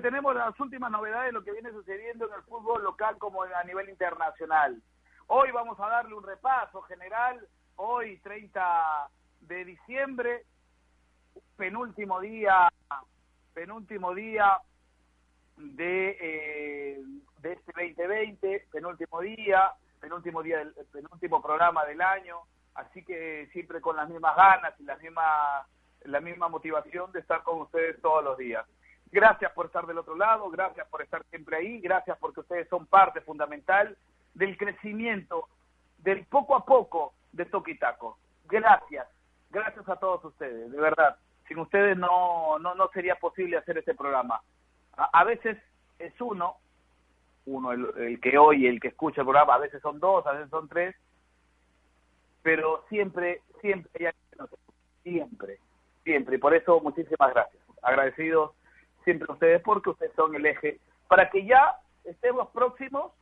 tenemos las últimas novedades de lo que viene sucediendo en el fútbol local como a nivel internacional. Hoy vamos a darle un repaso general, hoy 30 de diciembre, penúltimo día, penúltimo día de, eh, de este 2020, penúltimo día, penúltimo día del penúltimo programa del año, así que siempre con las mismas ganas y la misma la misma motivación de estar con ustedes todos los días. Gracias por estar del otro lado, gracias por estar siempre ahí, gracias porque ustedes son parte fundamental del crecimiento, del poco a poco de Toquitaco. Gracias, gracias a todos ustedes, de verdad. Sin ustedes no, no, no sería posible hacer este programa. A, a veces es uno, uno el, el, que oye, el que escucha el programa, a veces son dos, a veces son tres, pero siempre, siempre, siempre, siempre. Y por eso muchísimas gracias. Agradecidos siempre ustedes porque ustedes son el eje para que ya estemos próximos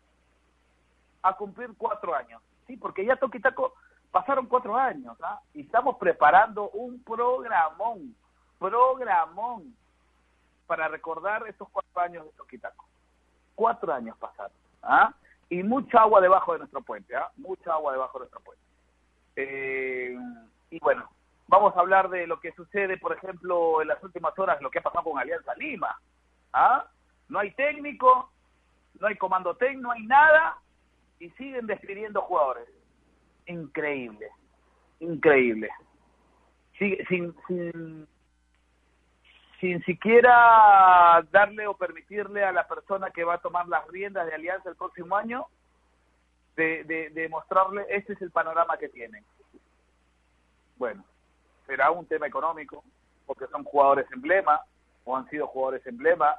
a cumplir cuatro años, ¿sí? Porque ya Toquitaco pasaron cuatro años, ¿ah? Y estamos preparando un programón, programón, para recordar estos cuatro años de Toquitaco. Cuatro años pasaron, ¿ah? Y mucha agua debajo de nuestro puente, ¿ah? Mucha agua debajo de nuestro puente. Eh, y bueno, vamos a hablar de lo que sucede, por ejemplo, en las últimas horas, lo que ha pasado con Alianza Lima. ¿Ah? No hay técnico, no hay comando técnico, no hay nada, y siguen despidiendo jugadores. Increíble, increíble. Sin, sin, sin, sin siquiera darle o permitirle a la persona que va a tomar las riendas de Alianza el próximo año, de, de, de mostrarle, este es el panorama que tienen. Bueno, será un tema económico, porque son jugadores emblema, o han sido jugadores emblema,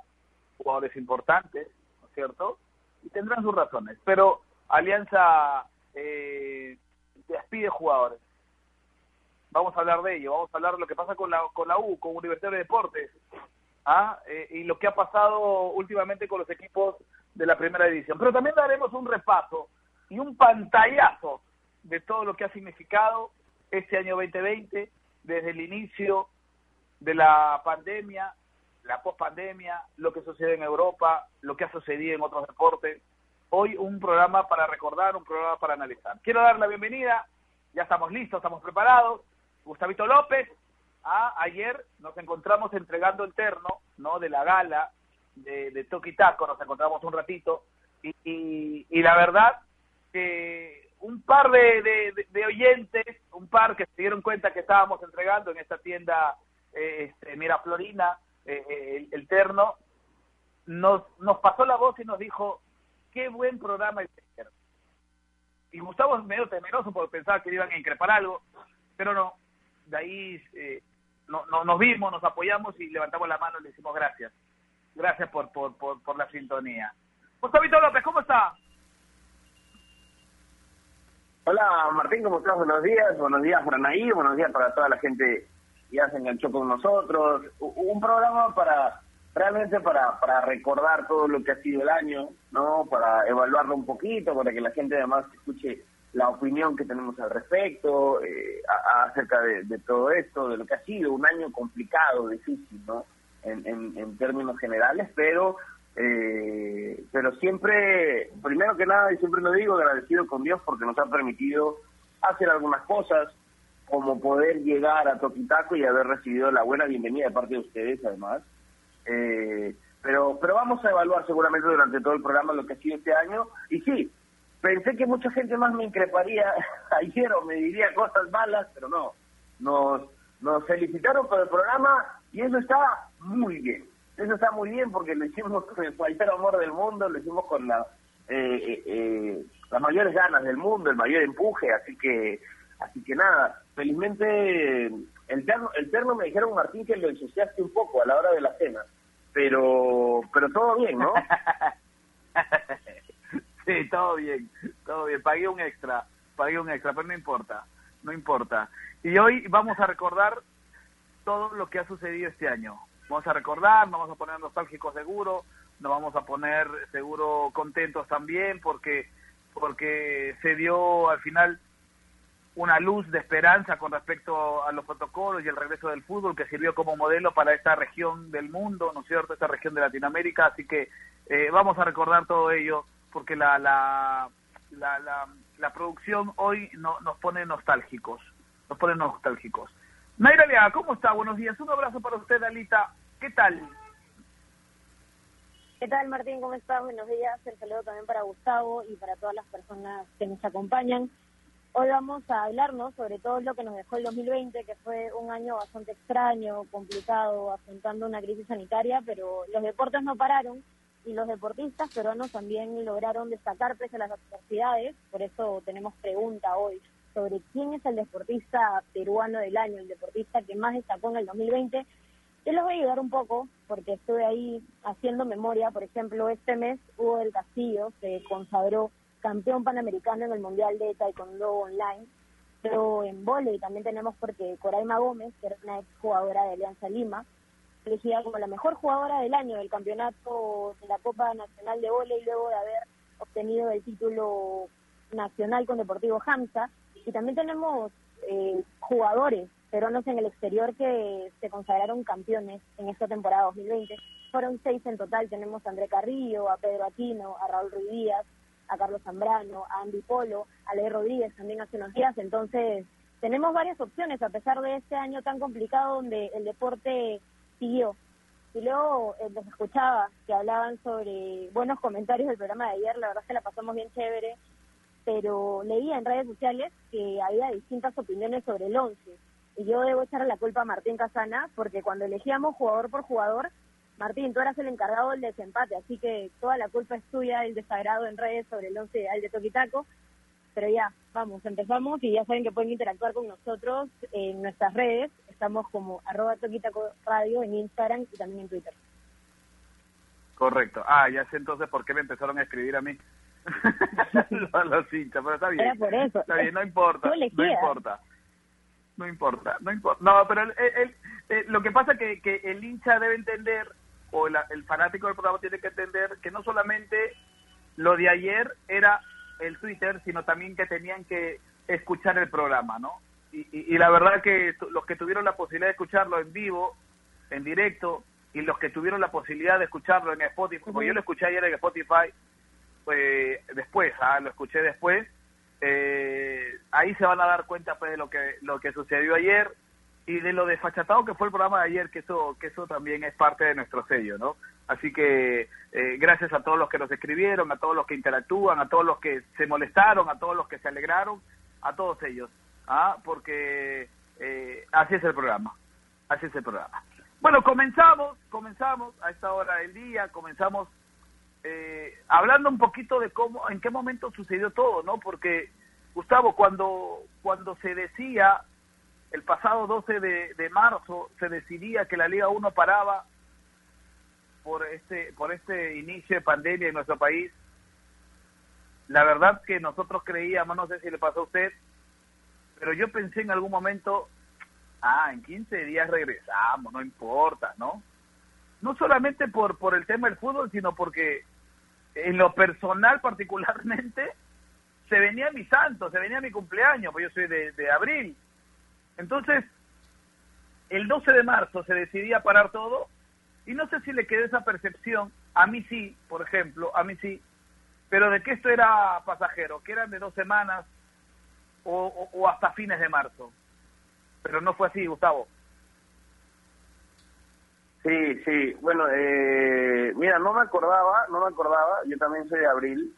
jugadores importantes, ¿no es cierto? Y tendrán sus razones. Pero Alianza eh, despide jugadores. Vamos a hablar de ello, vamos a hablar de lo que pasa con la, con la U, con Universidad de Deportes, ¿ah? Eh, y lo que ha pasado últimamente con los equipos de la primera división. Pero también daremos un repaso y un pantallazo de todo lo que ha significado este año 2020, desde el inicio de la pandemia, la pospandemia, lo que sucede en Europa, lo que ha sucedido en otros deportes. Hoy un programa para recordar, un programa para analizar. Quiero dar la bienvenida, ya estamos listos, estamos preparados. Gustavito López, ah, ayer nos encontramos entregando el terno, ¿no? De la gala de, de Toki Taco, nos encontramos un ratito, y, y, y la verdad que un par de, de, oyentes, un par que se dieron cuenta que estábamos entregando en esta tienda eh, este, Miraflorina eh, el, el, terno, nos, nos pasó la voz y nos dijo, qué buen programa el terno. Y Gustavo es medio temeroso porque pensaba que iban a increpar algo, pero no, de ahí eh, no, no, nos vimos, nos apoyamos y levantamos la mano y le decimos gracias. Gracias por, por, por, por la sintonía. Gustavito López, ¿cómo está? Hola Martín, ¿cómo estás? Buenos días, buenos días para Naí, buenos días para toda la gente que ya se enganchó con nosotros. Un programa para realmente para, para recordar todo lo que ha sido el año, ¿no? Para evaluarlo un poquito, para que la gente además escuche la opinión que tenemos al respecto, eh, a acerca de, de, todo esto, de lo que ha sido un año complicado, difícil, ¿no? En, en, en términos generales, pero eh, pero siempre, primero que nada, y siempre lo digo, agradecido con Dios porque nos ha permitido hacer algunas cosas, como poder llegar a Toquitaco y haber recibido la buena bienvenida de parte de ustedes, además. Eh, pero, pero vamos a evaluar seguramente durante todo el programa lo que ha sido este año. Y sí, pensé que mucha gente más me increparía ayer o me diría cosas malas, pero no. Nos, nos felicitaron por el programa y eso está muy bien eso está muy bien porque lo hicimos con el mayor amor del mundo, lo hicimos con la, eh, eh, las mayores ganas del mundo, el mayor empuje, así que así que nada, felizmente el terno, el terno me dijeron Martín que lo ensuciaste un poco a la hora de la cena, pero pero todo bien, ¿no? sí, todo bien, todo bien, pagué un extra, pagué un extra, pero no importa, no importa. Y hoy vamos a recordar todo lo que ha sucedido este año. Vamos a recordar, nos vamos a poner nostálgicos seguro, nos vamos a poner seguro contentos también porque porque se dio al final una luz de esperanza con respecto a los protocolos y el regreso del fútbol que sirvió como modelo para esta región del mundo, ¿no es cierto?, esta región de Latinoamérica, así que eh, vamos a recordar todo ello porque la, la, la, la, producción hoy no, nos pone nostálgicos, nos pone nostálgicos. Naira Lea, ¿cómo está? Buenos días, un abrazo para usted, Alita, ¿qué tal? ¿Qué tal, Martín? ¿Cómo estás? Buenos días. El saludo también para Gustavo y para todas las personas que nos acompañan. Hoy vamos a hablarnos sobre todo lo que nos dejó el 2020, que fue un año bastante extraño, complicado, afrontando una crisis sanitaria, pero los deportes no pararon y los deportistas peruanos también lograron destacar pese a las adversidades. Por eso tenemos pregunta hoy sobre quién es el deportista peruano del año, el deportista que más destacó en el 2020 yo les voy a ayudar un poco porque estuve ahí haciendo memoria. Por ejemplo, este mes Hugo del Castillo se consagró campeón panamericano en el Mundial de Taekwondo Online. Pero en volei también tenemos porque Coraima Gómez, que era una ex jugadora de Alianza Lima, elegida como la mejor jugadora del año del campeonato de la Copa Nacional de Volei luego de haber obtenido el título nacional con Deportivo Hamza. Y también tenemos eh, jugadores peruanos en el exterior que se consagraron campeones en esta temporada 2020. Fueron seis en total, tenemos a André Carrillo, a Pedro Aquino, a Raúl Ruiz Díaz, a Carlos Zambrano, a Andy Polo, a Ley Rodríguez también hace unos días, entonces tenemos varias opciones a pesar de este año tan complicado donde el deporte siguió. Y luego eh, les escuchaba que hablaban sobre buenos comentarios del programa de ayer, la verdad es que la pasamos bien chévere, pero leía en redes sociales que había distintas opiniones sobre el 11 y yo debo echarle la culpa a Martín Casana, porque cuando elegíamos jugador por jugador, Martín, tú eras el encargado del desempate, así que toda la culpa es tuya del desagrado en redes sobre el 11 ideal de Toquitaco. Pero ya, vamos, empezamos y ya saben que pueden interactuar con nosotros en nuestras redes. Estamos como arroba Toquitaco Radio en Instagram y también en Twitter. Correcto. Ah, ya sé entonces por qué me empezaron a escribir a mí. los, hinchas, pero está bien. Era por eso. Está bien, no importa. No importa no importa, no importa. No, pero el, eh, lo que pasa es que, el hincha debe entender, o el, fanático del programa tiene que entender que no solamente lo de ayer era el Twitter, sino también que tenían que escuchar el programa, ¿no? Y, la verdad que los que tuvieron la posibilidad de escucharlo en vivo, en directo, y los que tuvieron la posibilidad de escucharlo en Spotify, como yo lo escuché ayer en Spotify, pues después, ah, lo escuché después, eh, ahí se van a dar cuenta pues de lo que lo que sucedió ayer y de lo desfachatado que fue el programa de ayer que eso que eso también es parte de nuestro sello no así que eh, gracias a todos los que nos escribieron a todos los que interactúan a todos los que se molestaron a todos los que se alegraron a todos ellos ah porque eh, así es el programa así es el programa. Bueno comenzamos comenzamos a esta hora del día comenzamos eh, hablando un poquito de cómo, en qué momento sucedió todo, ¿no? Porque, Gustavo, cuando, cuando se decía, el pasado 12 de, marzo, se decidía que la Liga 1 paraba por este, por este inicio de pandemia en nuestro país, la verdad que nosotros creíamos, no sé si le pasó a usted, pero yo pensé en algún momento, ah, en 15 días regresamos, no importa, ¿no? No solamente por, por el tema del fútbol, sino porque en lo personal particularmente, se venía mi santo, se venía mi cumpleaños, pues yo soy de, abril. Entonces, el 12 de marzo se decidía parar todo y no sé si le quedó esa percepción, a mí sí, por ejemplo, a mí sí, pero de que esto era pasajero, que eran de dos semanas o, o hasta fines de marzo. Pero no fue así, Gustavo. Sí, sí. Bueno, eh, mira, no me acordaba, no me acordaba. Yo también soy de abril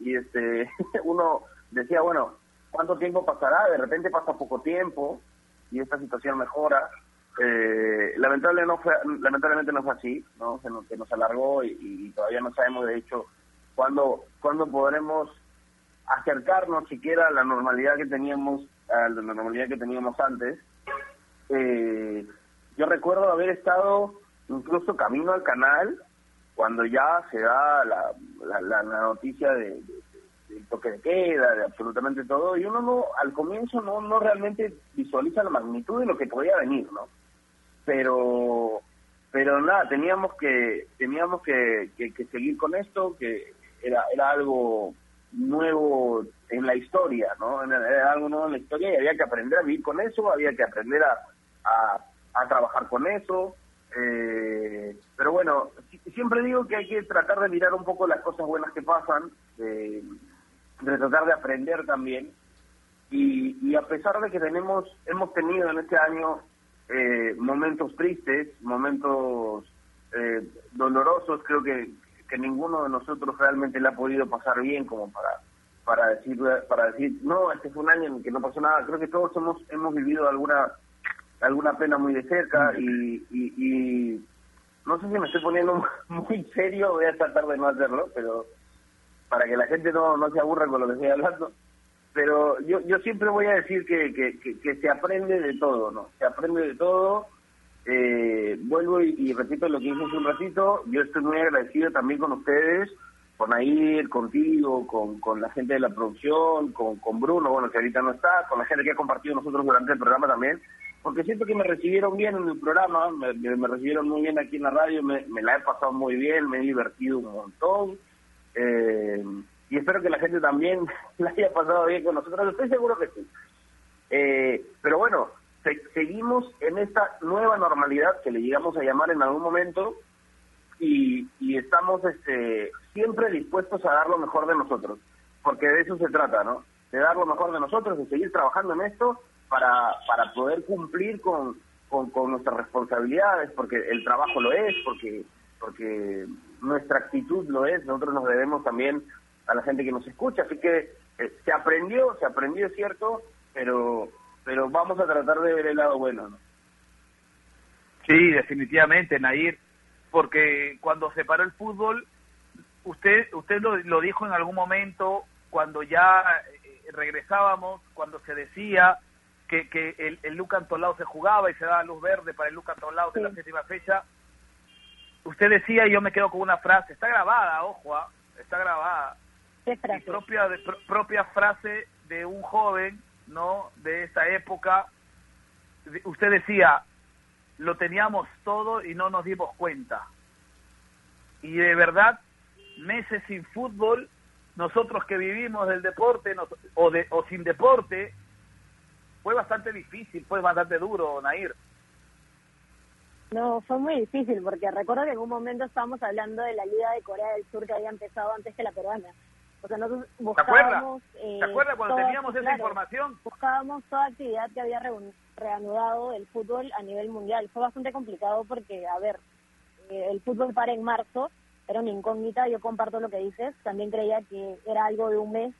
y este, uno decía, bueno, ¿cuánto tiempo pasará? De repente pasa poco tiempo y esta situación mejora. Eh, lamentable no fue, lamentablemente no fue así, ¿no? Se nos, se nos alargó y, todavía no sabemos, de hecho, cuándo, cuándo podremos acercarnos siquiera a la normalidad que teníamos, a la normalidad que teníamos antes. Eh, yo recuerdo haber estado incluso camino al canal cuando ya se da la, la, noticia de, del toque de queda, de absolutamente todo, y uno no, al comienzo no, no realmente visualiza la magnitud de lo que podía venir, ¿no? pero pero nada, teníamos que teníamos que, que, seguir con esto, que era, era algo nuevo en la historia, ¿no? Era algo nuevo en la historia y había que aprender a vivir con eso, había que aprender a, a, trabajar con eso. Eh, pero bueno, siempre digo que hay que tratar de mirar un poco las cosas buenas que pasan, de tratar de aprender también. Y, y a pesar de que tenemos hemos tenido en este año eh, momentos tristes, momentos eh, dolorosos, creo que, que ninguno de nosotros realmente le ha podido pasar bien como para para decir para decir no este fue un año en que no pasó nada creo que todos hemos hemos vivido alguna alguna pena muy de cerca y, y, no sé si me estoy poniendo muy serio voy a tratar de no hacerlo pero para que la gente no no se aburra con lo que estoy hablando pero yo, yo siempre voy a decir que, que, se aprende de todo, ¿no? Se aprende de todo. Eh, vuelvo y, repito lo que dije hace un ratito, yo estoy muy agradecido también con ustedes, con Air, contigo, con, con la gente de la producción, con, con Bruno, bueno, que ahorita no está, con la gente que ha compartido nosotros durante el programa también, porque siento que me recibieron bien en el programa, me, recibieron muy bien aquí en la radio, me, me la he pasado muy bien, me he divertido un montón. Eh, y espero que la gente también la haya pasado bien con nosotros, estoy seguro que sí. Eh, pero bueno, seguimos en esta nueva normalidad que le llegamos a llamar en algún momento y, y estamos este, siempre dispuestos a dar lo mejor de nosotros, porque de eso se trata, ¿no? De dar lo mejor de nosotros, de seguir trabajando en esto para, para poder cumplir con, con, nuestras responsabilidades, porque el trabajo lo es, porque, porque nuestra actitud lo es, nosotros nos debemos también a la gente que nos escucha. Así que eh, se aprendió, se aprendió, es cierto, pero, pero vamos a tratar de ver el lado bueno. ¿no? Sí, definitivamente, Nair, porque cuando se paró el fútbol, usted, usted lo, lo dijo en algún momento, cuando ya eh, regresábamos, cuando se decía que, que el, el Luca Antolao se jugaba y se daba luz verde para el Luca Antolao de la séptima fecha, usted decía, y yo me quedo con una frase, está grabada, ojo, ¿ah? está grabada, propia, de, propia frase de un joven, ¿no? De esa época. Usted decía, lo teníamos todo y no nos dimos cuenta. Y de verdad, meses sin fútbol, nosotros que vivimos del deporte o, de, o sin deporte, fue bastante difícil, fue bastante duro, Nair. No, fue muy difícil porque recuerdo que en un momento estábamos hablando de la Liga de Corea del Sur que había empezado antes que la peruana. O sea, nosotros buscábamos... ¿Te acuerdas? cuando teníamos esa información? Buscábamos toda actividad que había reanudado el fútbol a nivel mundial. Fue bastante complicado porque, a ver, eh, el fútbol para en marzo, era una incógnita, yo comparto lo que dices, también creía que era algo de un mes,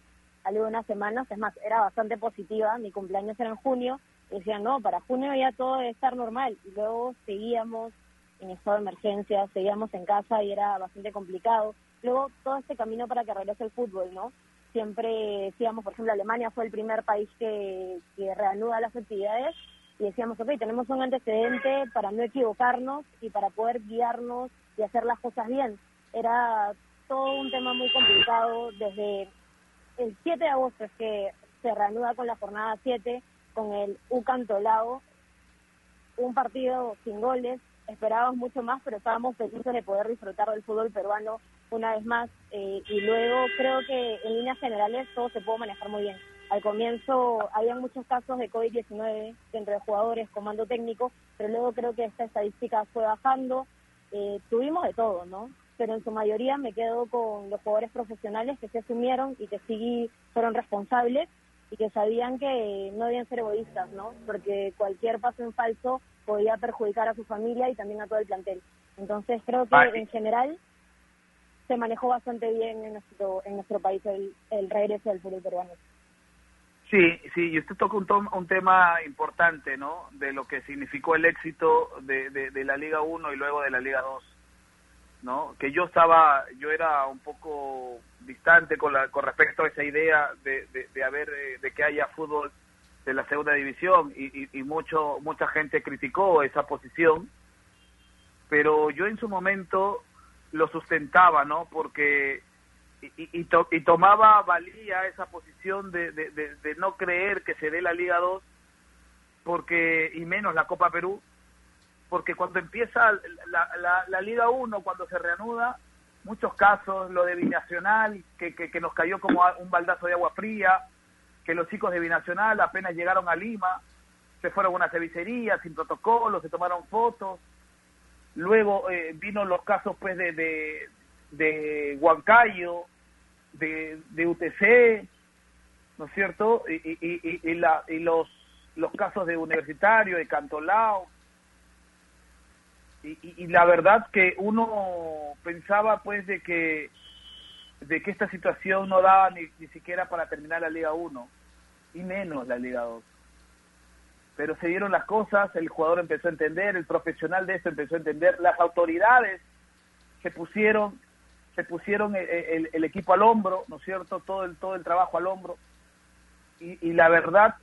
algo de unas semanas, es más, era bastante positiva, mi cumpleaños era en junio, y decían, no, para junio ya todo debe estar normal, y luego seguíamos en estado de emergencia, seguíamos en casa y era bastante complicado luego todo este camino para que regrese el fútbol, ¿no? Siempre decíamos, por ejemplo, Alemania fue el primer país que, que reanuda las actividades y decíamos, ok, tenemos un antecedente para no equivocarnos y para poder guiarnos y hacer las cosas bien. Era todo un tema muy complicado desde el 7 de agosto es que se reanuda con la jornada 7 con el Ucantolao, un partido sin goles, esperábamos mucho más, pero estábamos felices de poder disfrutar del fútbol peruano una vez más eh, y luego creo que en líneas generales todo se pudo manejar muy bien. Al comienzo había muchos casos de COVID-19 dentro de jugadores, comando técnico, pero luego creo que esta estadística fue bajando. Eh, tuvimos de todo, ¿no? Pero en su mayoría me quedo con los jugadores profesionales que se asumieron y que sí fueron responsables y que sabían que no debían ser egoístas, ¿no? Porque cualquier paso en falso podía perjudicar a su familia y también a todo el plantel. Entonces creo que en general se manejó bastante bien en nuestro en nuestro país el, el regreso del fútbol peruano. Sí, sí, y usted toca un, un tema importante, ¿no? De lo que significó el éxito de, de, la Liga 1 y luego de la Liga 2, ¿no? Que yo estaba, yo era un poco distante con, la, con respecto a esa idea de, de, de haber, eh, de que haya fútbol de la segunda división y, y, y mucho, mucha gente criticó esa posición, pero yo en su momento lo sustentaba, ¿no? Porque y, y, y, tomaba valía esa posición de, de, de, no creer que se dé la Liga 2 porque y menos la Copa Perú porque cuando empieza la, Liga 1, cuando se reanuda, muchos casos, lo de Binacional, que, que, nos cayó como un baldazo de agua fría, que los chicos de Binacional apenas llegaron a Lima, se fueron a una cevicería sin protocolo, se tomaron fotos, luego eh, vino los casos pues de, de, de Huancayo, de, de UTC, ¿no es cierto? Y, y, y, la, y los, los casos de Universitario, de Cantolao, y, y, la verdad que uno pensaba pues de que de que esta situación no daba ni, ni siquiera para terminar la Liga 1 y menos la Liga 2 pero se dieron las cosas el jugador empezó a entender el profesional de esto empezó a entender las autoridades se pusieron se pusieron el, el, equipo al hombro no es cierto todo el todo el trabajo al hombro. Y, y la verdad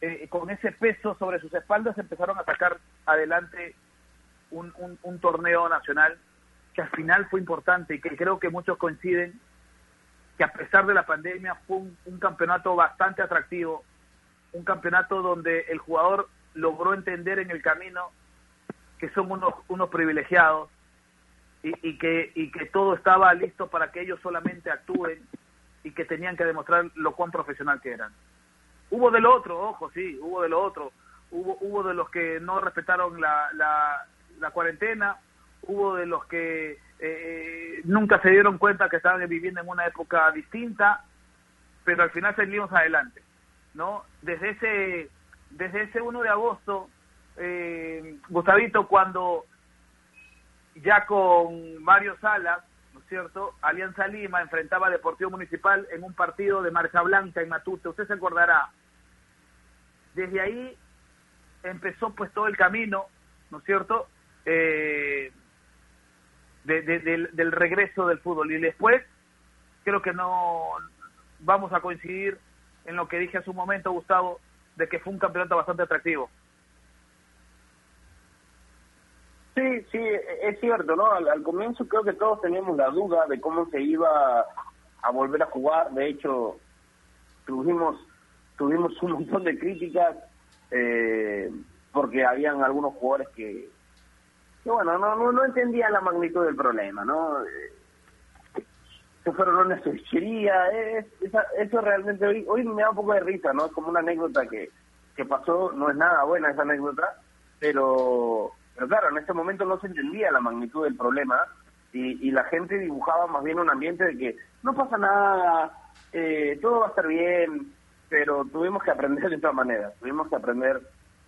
eh, con ese peso sobre sus espaldas empezaron a sacar adelante un, un, torneo nacional que al final fue importante y que creo que muchos coinciden que a pesar de la pandemia fue un, campeonato bastante atractivo, un campeonato donde el jugador logró entender en el camino que son unos, unos privilegiados y, y, que, y que todo estaba listo para que ellos solamente actúen y que tenían que demostrar lo cuán profesional que eran. Hubo del otro, ojo, sí, hubo de lo otro. Hubo, hubo de los que no respetaron la, la, la cuarentena, hubo de los que eh, nunca se dieron cuenta que estaban viviendo en una época distinta, pero al final salimos adelante, ¿no? Desde ese, desde ese 1 de agosto, eh, Gustavito, cuando ya con Mario Salas, ¿no es cierto?, Alianza Lima enfrentaba a Deportivo Municipal en un partido de marcha blanca en Matute, usted se acordará. Desde ahí empezó pues todo el camino, ¿no es cierto?, eh, del, regreso del fútbol. Y después creo que no vamos a coincidir en lo que dije hace un momento, Gustavo, de que fue un campeonato bastante atractivo. Sí, sí, es cierto, ¿no? Al, comienzo creo que todos teníamos la duda de cómo se iba a volver a jugar. De hecho, tuvimos tuvimos un montón de críticas eh, porque habían algunos jugadores que, bueno, no, no, no entendía la magnitud del problema, ¿no? Se fueron a una cevichería, es, eso realmente hoy, hoy me da un poco de risa, ¿no? Es como una anécdota que, que pasó, no es nada buena esa anécdota, pero, pero claro, en ese momento no se entendía la magnitud del problema y, y la gente dibujaba más bien un ambiente de que no pasa nada, eh, todo va a estar bien, pero tuvimos que aprender de otra manera, tuvimos que aprender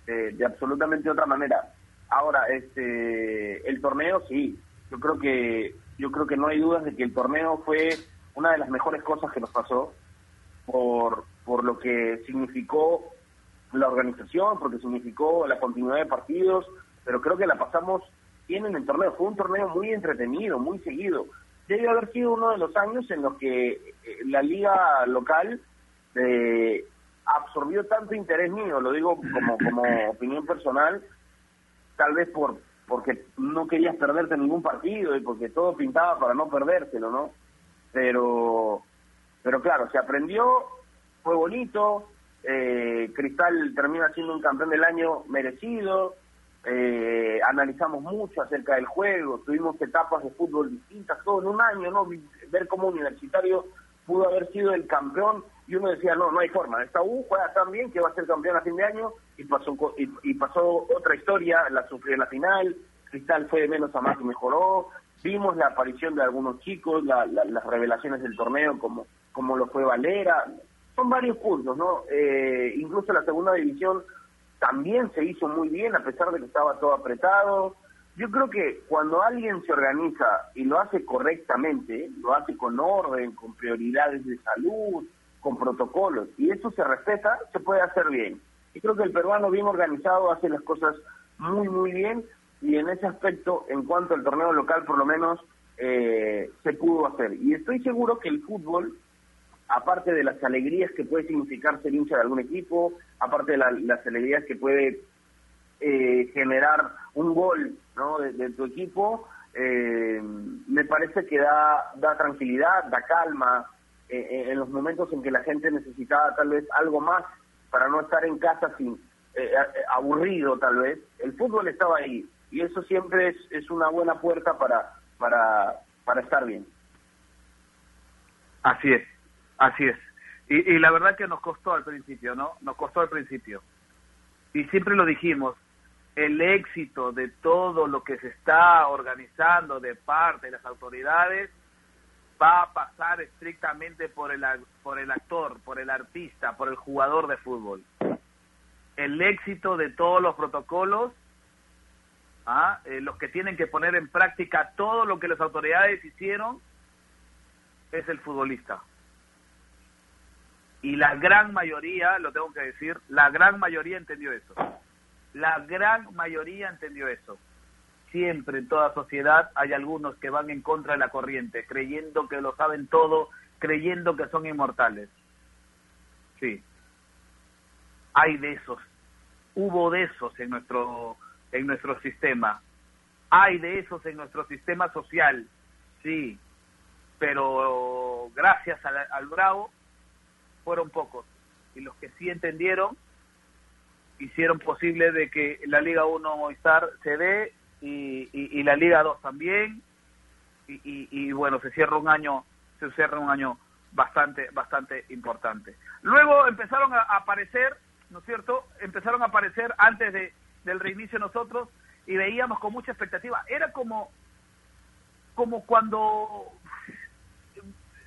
eh, de absolutamente otra manera. Ahora, este, el torneo sí, yo creo que yo creo que no hay dudas de que el torneo fue una de las mejores cosas que nos pasó por por lo que significó la organización, porque significó la continuidad de partidos, pero creo que la pasamos bien en el torneo. Fue un torneo muy entretenido, muy seguido. Debe haber sido uno de los años en los que eh, la liga local eh, absorbió tanto interés mío, lo digo como, como opinión personal, tal vez por porque no querías perderte ningún partido y porque todo pintaba para no perdérselo, ¿no? Pero, pero claro, se aprendió, fue bonito, eh, Cristal termina siendo un campeón del año merecido, eh, analizamos mucho acerca del juego, tuvimos etapas de fútbol distintas, todo en un año, ¿no? Ver cómo Universitario pudo haber sido el campeón y uno decía, no, no hay forma, esta U juega tan bien que va a ser campeón a fin de año y pasó y, pasó otra historia, la sufrió en la final, Cristal fue de menos a más y mejoró, vimos la aparición de algunos chicos, las revelaciones del torneo como, como lo fue Valera, son varios puntos, ¿no? Eh, incluso la segunda división también se hizo muy bien a pesar de que estaba todo apretado, yo creo que cuando alguien se organiza y lo hace correctamente, lo hace con orden, con prioridades de salud, con protocolos, y eso se respeta, se puede hacer bien. Y creo que el peruano bien organizado hace las cosas muy, muy bien, y en ese aspecto, en cuanto al torneo local, por lo menos, eh, se pudo hacer. Y estoy seguro que el fútbol, aparte de las alegrías que puede significar ser hincha de algún equipo, aparte de las alegrías que puede eh, generar un gol ¿no? de, tu equipo, eh, me parece que da, da tranquilidad, da calma, eh, eh, en los momentos en que la gente necesitaba tal vez algo más para no estar en casa sin aburrido tal vez, el fútbol estaba ahí y eso siempre es, es una buena puerta para, para, para estar bien. Así es, así es. Y la verdad que nos costó al principio, ¿no? Nos costó al principio. Y siempre lo dijimos, el éxito de todo lo que se está organizando de parte de las autoridades va a pasar estrictamente por el, por el actor, por el artista, por el jugador de fútbol. El éxito de todos los protocolos, ¿ah? Eh, los que tienen que poner en práctica todo lo que las autoridades hicieron, es el futbolista. Y la gran mayoría, lo tengo que decir, la gran mayoría entendió eso. La gran mayoría entendió eso siempre en toda sociedad hay algunos que van en contra de la corriente, creyendo que lo saben todo, creyendo que son inmortales. Sí. Hay de esos. Hubo de esos en nuestro en nuestro sistema. Hay de esos en nuestro sistema social. Sí. Pero gracias al, al Bravo fueron pocos. Y los que sí entendieron hicieron posible de que la Liga 1 Movistar se dé y, y, la Liga 2 también. Y, y, bueno se cierra un año se cierra un año bastante bastante importante. Luego empezaron a aparecer no es cierto empezaron a aparecer antes de del reinicio nosotros y veíamos con mucha expectativa. Era como como cuando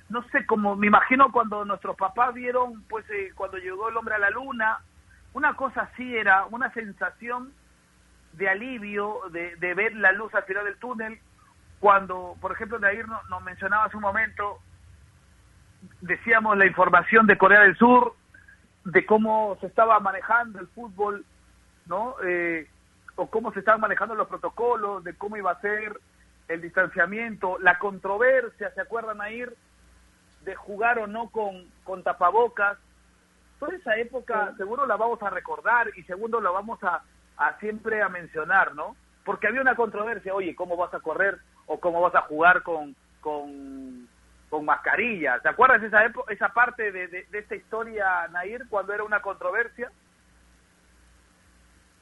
no sé como me imagino cuando nuestros papás vieron pues eh, cuando llegó el hombre a la luna una cosa así era una sensación de alivio, de, de, ver la luz al final del túnel, cuando, por ejemplo, Nair nos, nos mencionaba hace un momento, decíamos la información de Corea del Sur, de cómo se estaba manejando el fútbol, ¿no? Eh, o cómo se estaban manejando los protocolos, de cómo iba a ser el distanciamiento, la controversia, ¿se acuerdan, Nair? De jugar o no con, con tapabocas. Toda esa época seguro la vamos a recordar y segundo la vamos a, a siempre a mencionar, ¿no? Porque había una controversia, oye, ¿cómo vas a correr o cómo vas a jugar con, con, con mascarilla? ¿Te acuerdas esa, esa parte de, de, de esta historia, Nair, cuando era una controversia?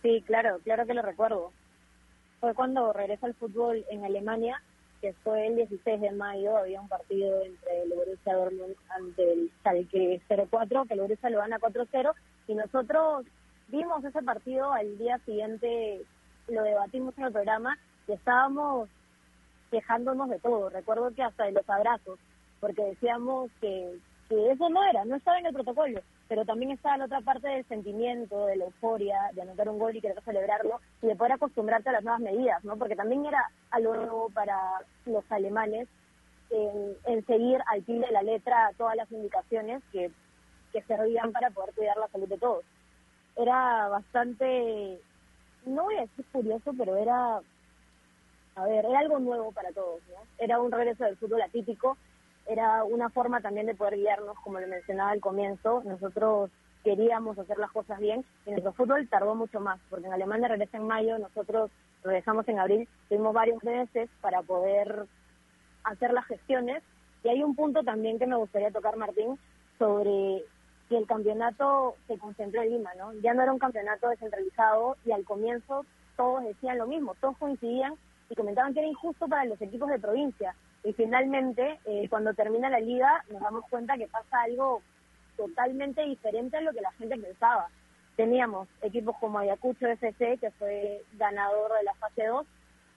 Sí, claro, claro que lo recuerdo. Fue cuando regresa al fútbol en Alemania, que fue el 16 de mayo, había un partido entre el Borussia Dortmund ante el Schalke 04, que el Borussia lo gana 4-0, y nosotros vimos ese partido al día siguiente, lo debatimos en el programa y estábamos quejándonos de todo. Recuerdo que hasta de los abrazos, porque decíamos que, que eso no era, no estaba en el protocolo, pero también estaba la otra parte del sentimiento, de la euforia, de anotar un gol y querer celebrarlo y de poder acostumbrarte a las nuevas medidas, ¿no? Porque también era algo nuevo para los alemanes en, seguir al pie de la letra todas las indicaciones que, que servían para poder cuidar la salud de todos era bastante, no voy a decir curioso, pero era, a ver, era algo nuevo para todos, ¿no? Era un regreso del fútbol atípico, era una forma también de poder guiarnos, como le mencionaba al comienzo, nosotros queríamos hacer las cosas bien y nuestro fútbol tardó mucho más, porque en Alemania regresa en mayo, nosotros regresamos en abril, tuvimos varios meses para poder hacer las gestiones y hay un punto también que me gustaría tocar, Martín, sobre que el campeonato se concentró en Lima, ¿no? Ya no era un campeonato descentralizado y al comienzo todos decían lo mismo, todos coincidían y comentaban que era injusto para los equipos de provincia. Y finalmente, eh, cuando termina la liga, nos damos cuenta que pasa algo totalmente diferente a lo que la gente pensaba. Teníamos equipos como Ayacucho FC, que fue ganador de la fase 2,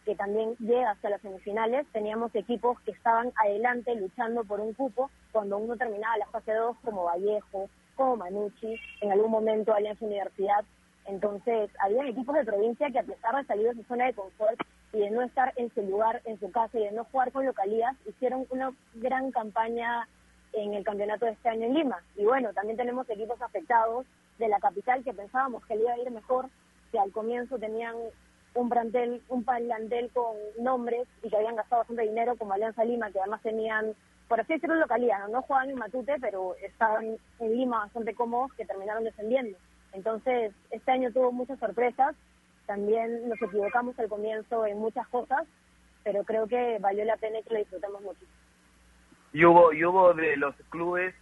que también llega hasta las semifinales. Teníamos equipos que estaban adelante luchando por un cupo cuando uno terminaba la fase 2, como Vallejo, como Manucci, en algún momento Alianza Universidad. Entonces, había equipos de provincia que a pesar de salir de su zona de confort y de no estar en su lugar, en su casa y de no jugar con localías, hicieron una gran campaña en el campeonato de este año en Lima. Y bueno, también tenemos equipos afectados de la capital que pensábamos que le iba a ir mejor, que al comienzo tenían un plantel, un plantel con nombres y que habían gastado bastante dinero, como Alianza Lima, que además tenían por así decirlo, localidad, ¿no? no jugaban en Matute, pero estaban en Lima bastante cómodos que terminaron descendiendo. Entonces, este año tuvo muchas sorpresas, también nos equivocamos al comienzo en muchas cosas, pero creo que valió la pena y que lo disfrutamos mucho. Y hubo, y hubo de los clubes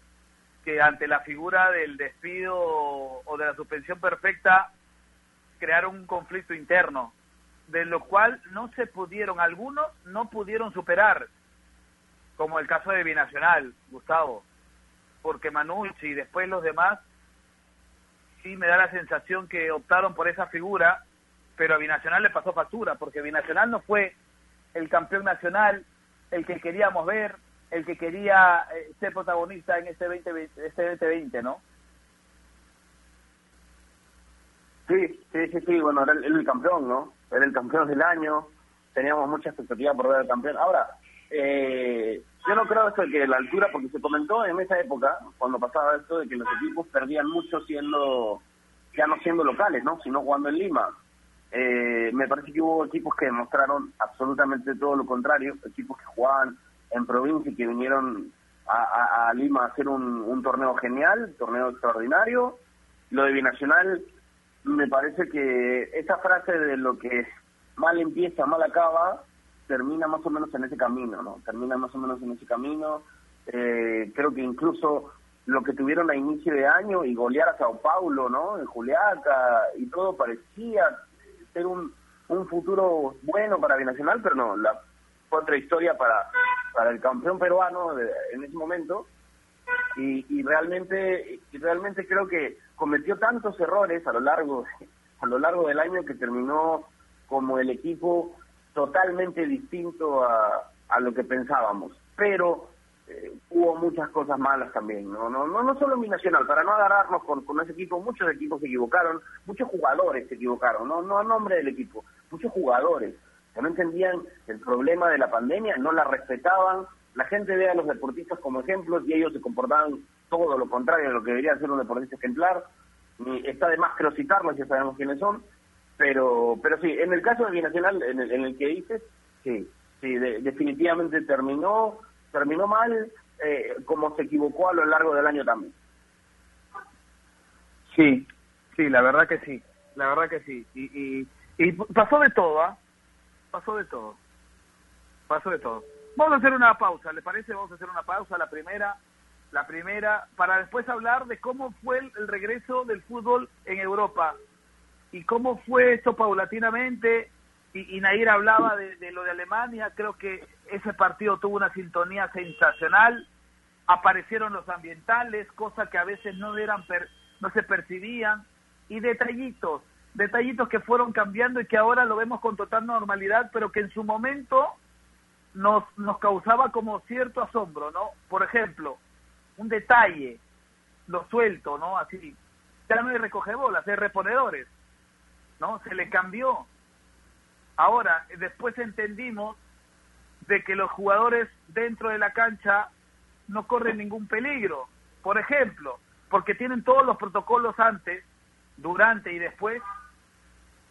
que ante la figura del despido o de la suspensión perfecta crearon un conflicto interno. de lo cual no se pudieron, algunos no pudieron superar, como el caso de Binacional, Gustavo, porque Manucci y después los demás, sí me da la sensación que optaron por esa figura, pero a Binacional le pasó factura, porque Binacional no fue el campeón nacional, el que queríamos ver, el que quería eh, ser protagonista en este 2020, este 2020 ¿no? Sí, sí, sí, sí, bueno, era el, campeón, ¿no? Era el campeón del año, teníamos mucha expectativa por ver al campeón. Ahora, eh, yo no creo de que la altura, porque se comentó en esa época, cuando pasaba esto, de que los equipos perdían mucho siendo, ya no siendo locales, ¿no? Sino jugando en Lima. Eh, me parece que hubo equipos que demostraron absolutamente todo lo contrario, equipos que jugaban en provincia y que vinieron a, Lima a hacer un, un torneo genial, torneo extraordinario. Lo de Binacional me parece que esa frase de lo que mal empieza, mal acaba, termina más o menos en ese camino, ¿no? Termina más o menos en ese camino. Eh, creo que incluso lo que tuvieron a inicio de año y golear a Sao Paulo, ¿no? En Juliaca y todo parecía ser un, un futuro bueno para Binacional, pero no, la otra historia para, para el campeón peruano en ese momento y, y realmente y realmente creo que cometió tantos errores a lo largo a lo largo del año que terminó como el equipo totalmente distinto a, a lo que pensábamos. Pero eh, hubo muchas cosas malas también no no no no solo mi nacional para no agarrarnos con, con ese equipo muchos equipos se equivocaron muchos jugadores se equivocaron no no a nombre del equipo muchos jugadores que no entendían el problema de la pandemia no la respetaban. La gente ve a los deportistas como ejemplos y ellos se comportaban todo lo contrario de lo que debería ser un deportista ejemplar. está de más citarlos, ya sabemos quiénes son, pero pero sí, en el caso de Binacional, en el, el que dices, sí, sí, definitivamente terminó terminó mal, eh, como se equivocó a lo largo del año también. Sí, sí, la verdad que sí, la verdad que sí. Y, y, y pasó de todo, ¿ah? Pasó de todo. Pasó de todo. Vamos a hacer una pausa, ¿le parece? Vamos a hacer una pausa, la primera, la primera, para después hablar de cómo fue el, regreso del fútbol en Europa y cómo fue esto paulatinamente. Y, y Nair hablaba de, lo de Alemania, creo que ese partido tuvo una sintonía sensacional, aparecieron los ambientales, cosas que a veces no eran no se percibían, y detallitos, detallitos que fueron cambiando y que ahora lo vemos con total normalidad, pero que en su momento nos, nos causaba como cierto asombro, ¿no? Por ejemplo, un detalle, lo suelto, ¿no? Así, ya no hay recogebolas, hay reponedores, ¿no? Se le cambió. Ahora, después entendimos de que los jugadores dentro de la cancha no corren ningún peligro. Por ejemplo, porque tienen todos los protocolos antes, durante y después,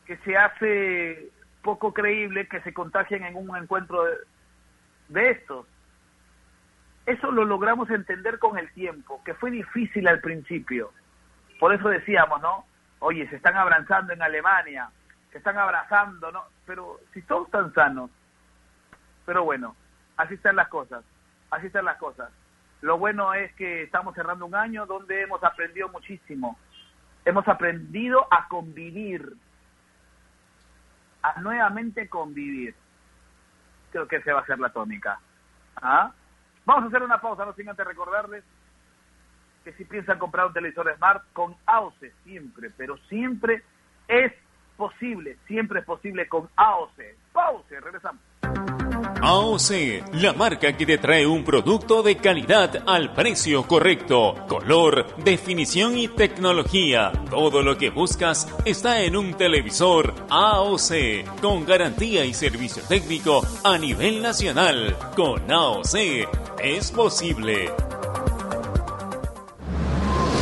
que se hace poco creíble que se contagien en un encuentro de, de estos. Eso lo logramos entender con el tiempo, que fue difícil al principio. Por eso decíamos, ¿no? Oye, se están abrazando en Alemania, se están abrazando, ¿no? Pero si todos están sanos. Pero bueno, así están las cosas, así están las cosas. Lo bueno es que estamos cerrando un año donde hemos aprendido muchísimo. Hemos aprendido a convivir, a nuevamente convivir creo que esa va a ser la tónica. ¿Ah? Vamos a hacer una pausa, no sin antes recordarles que si piensan comprar un televisor Smart con AOC, siempre, pero siempre es posible, siempre es posible con AOC. Pause, regresamos. AOC, la marca que te trae un producto de calidad al precio correcto, color, definición y tecnología. Todo lo que buscas está en un televisor AOC, con garantía y servicio técnico a nivel nacional. Con AOC es posible.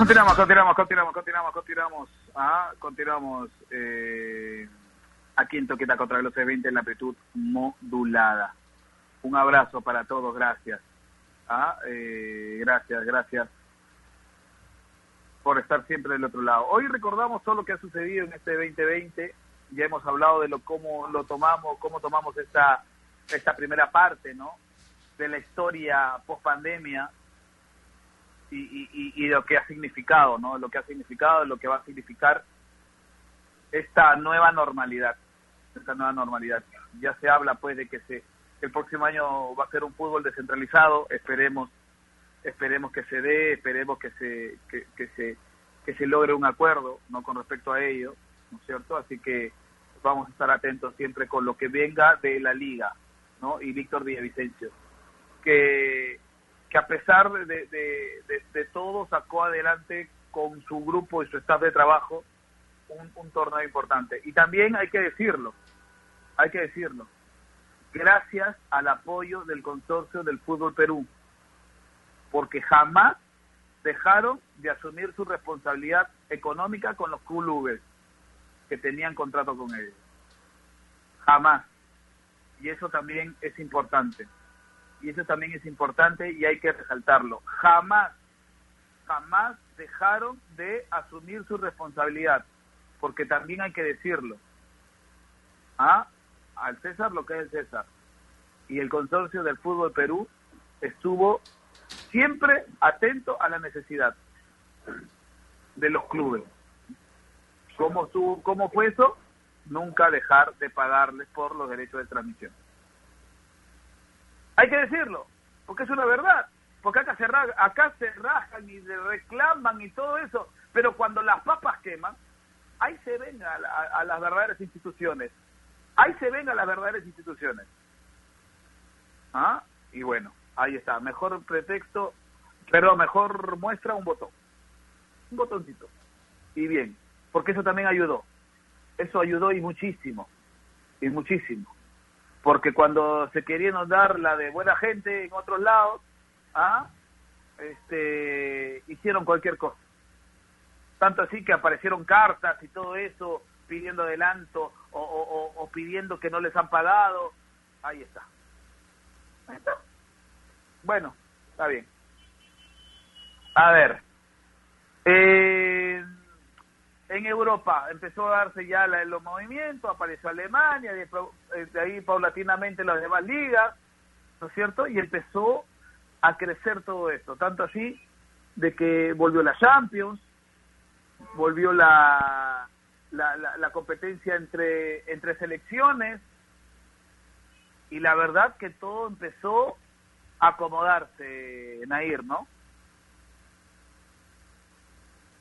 Continuamos, continuamos, continuamos, continuamos, continuamos. Ah, continuamos eh, aquí en Toqueta contra los 20 en la amplitud modulada. Un abrazo para todos, gracias. Ah, eh, gracias, gracias por estar siempre del otro lado. Hoy recordamos todo lo que ha sucedido en este 2020. Ya hemos hablado de lo cómo lo tomamos, cómo tomamos esta esta primera parte, ¿no? De la historia post pandemia y, y, y, lo que ha significado, ¿no? Lo que ha significado, lo que va a significar esta nueva normalidad, esta nueva normalidad. Ya se habla, pues, de que se el próximo año va a ser un fútbol descentralizado. Esperemos, esperemos que se dé, esperemos que se que, se que se logre un acuerdo, no con respecto a ello, ¿no es cierto? Así que vamos a estar atentos siempre con lo que venga de la liga, ¿no? Y Víctor Villavicencio, que que a pesar de, de, de, todo sacó adelante con su grupo y su staff de trabajo un, un, torneo importante. Y también hay que decirlo, hay que decirlo, gracias al apoyo del consorcio del fútbol Perú, porque jamás dejaron de asumir su responsabilidad económica con los clubes que tenían contrato con ellos. Jamás. Y eso también es importante y eso también es importante y hay que resaltarlo. Jamás, jamás dejaron de asumir su responsabilidad, porque también hay que decirlo. ¿Ah? Al César lo que es el César. Y el consorcio del fútbol Perú estuvo siempre atento a la necesidad de los clubes. ¿Cómo, estuvo, ¿Cómo fue eso? Nunca dejar de pagarles por los derechos de transmisión. Hay que decirlo, porque es una verdad. Porque acá se, acá se rajan y reclaman y todo eso, pero cuando las papas queman, ahí se ven a, a, a las verdaderas instituciones. Ahí se ven a las verdaderas instituciones. ¿Ah? Y bueno, ahí está. Mejor pretexto, pero mejor muestra un botón. Un botoncito. Y bien, porque eso también ayudó. Eso ayudó y muchísimo. Y muchísimo porque cuando se querían dar la de buena gente en otros lados, ¿ah? este, hicieron cualquier cosa. Tanto así que aparecieron cartas y todo eso pidiendo adelanto o, pidiendo que no les han pagado. Ahí está. Ahí está. Bueno, está bien. A ver. Eh, en Europa empezó a darse ya la, los movimientos, apareció Alemania, de, de, ahí paulatinamente las demás ligas, ¿no es cierto? Y empezó a crecer todo esto, tanto así de que volvió la Champions, volvió la, la, la, la competencia entre, entre selecciones, y la verdad que todo empezó a acomodarse, Nair, ¿no?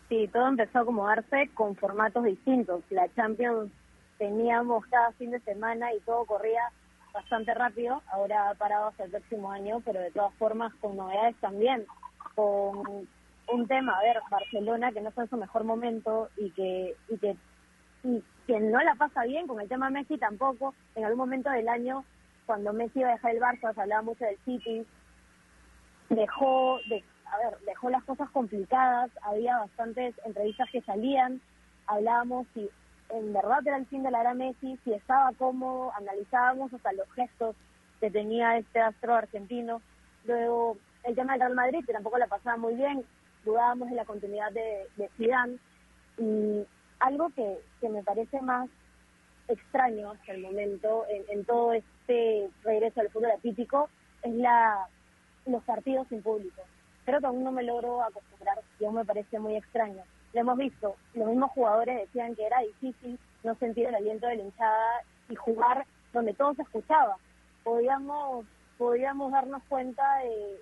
Sí, todo empezó a acomodarse con formatos distintos. La Champions teníamos cada fin de semana y todo corría bastante rápido. Ahora ha parado hasta el próximo año, pero de todas formas con novedades también. Con un tema, a ver, Barcelona que no está en su mejor momento y que y que y que no la pasa bien con el tema Messi tampoco. En algún momento del año, cuando Messi iba a dejar el Barça, se hablaba mucho del City. Dejó de a ver, dejó las cosas complicadas, había bastantes entrevistas que salían, hablábamos si en verdad era el fin de la era Messi, si estaba cómodo, analizábamos hasta los gestos que tenía este astro argentino. Luego, el tema del Real Madrid, que tampoco la pasaba muy bien, dudábamos de la continuidad de, de Zidane. Y algo que, que me parece más extraño hasta el momento en, en todo este regreso al fútbol atípico es la los partidos sin público creo que aún no me logro acostumbrar y aún me parece muy extraño. lo hemos visto, los mismos jugadores decían que era difícil no sentir el aliento de la hinchada y jugar donde todo se escuchaba. Podíamos, podíamos darnos cuenta de,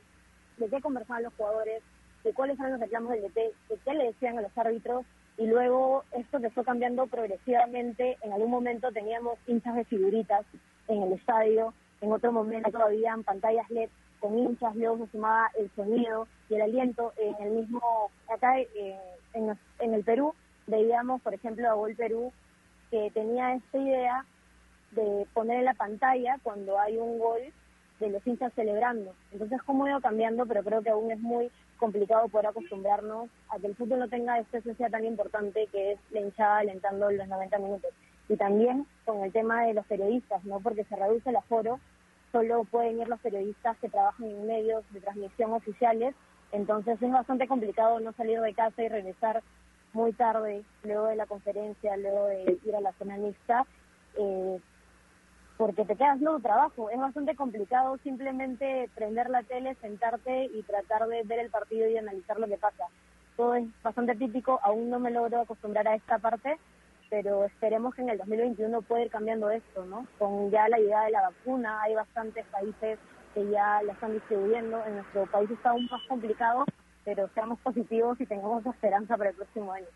de qué conversaban los jugadores, de cuáles eran los reclamos del DT, de qué le decían a los árbitros, y luego esto se fue cambiando progresivamente. En algún momento teníamos hinchas de figuritas en el estadio, en otro momento todavía en pantallas LED con hinchas, luego se sumaba el sonido y el aliento. En el mismo, acá eh, en, en el Perú, veíamos, por ejemplo, a Gol Perú, que tenía esta idea de poner en la pantalla cuando hay un gol de los hinchas celebrando. Entonces, cómo ha ido cambiando, pero creo que aún es muy complicado poder acostumbrarnos a que el fútbol no tenga esta esencia tan importante que es la hinchada alentando los 90 minutos. Y también con el tema de los periodistas, ¿no? Porque se reduce el aforo, solo pueden ir los periodistas que trabajan en medios de transmisión oficiales, entonces es bastante complicado no salir de casa y regresar muy tarde, luego de la conferencia, luego de ir a la zona mixta, eh, porque te quedas luego trabajo. Es bastante complicado simplemente prender la tele, sentarte y tratar de ver el partido y analizar lo que pasa. Todo es bastante típico, aún no me logro acostumbrar a esta parte, pero esperemos que en el 2021 pueda ir cambiando esto, ¿no? Con ya la llegada de la vacuna, hay bastantes países que ya la están distribuyendo. En nuestro país está aún más complicado, pero seamos positivos y tengamos esperanza para el próximo año.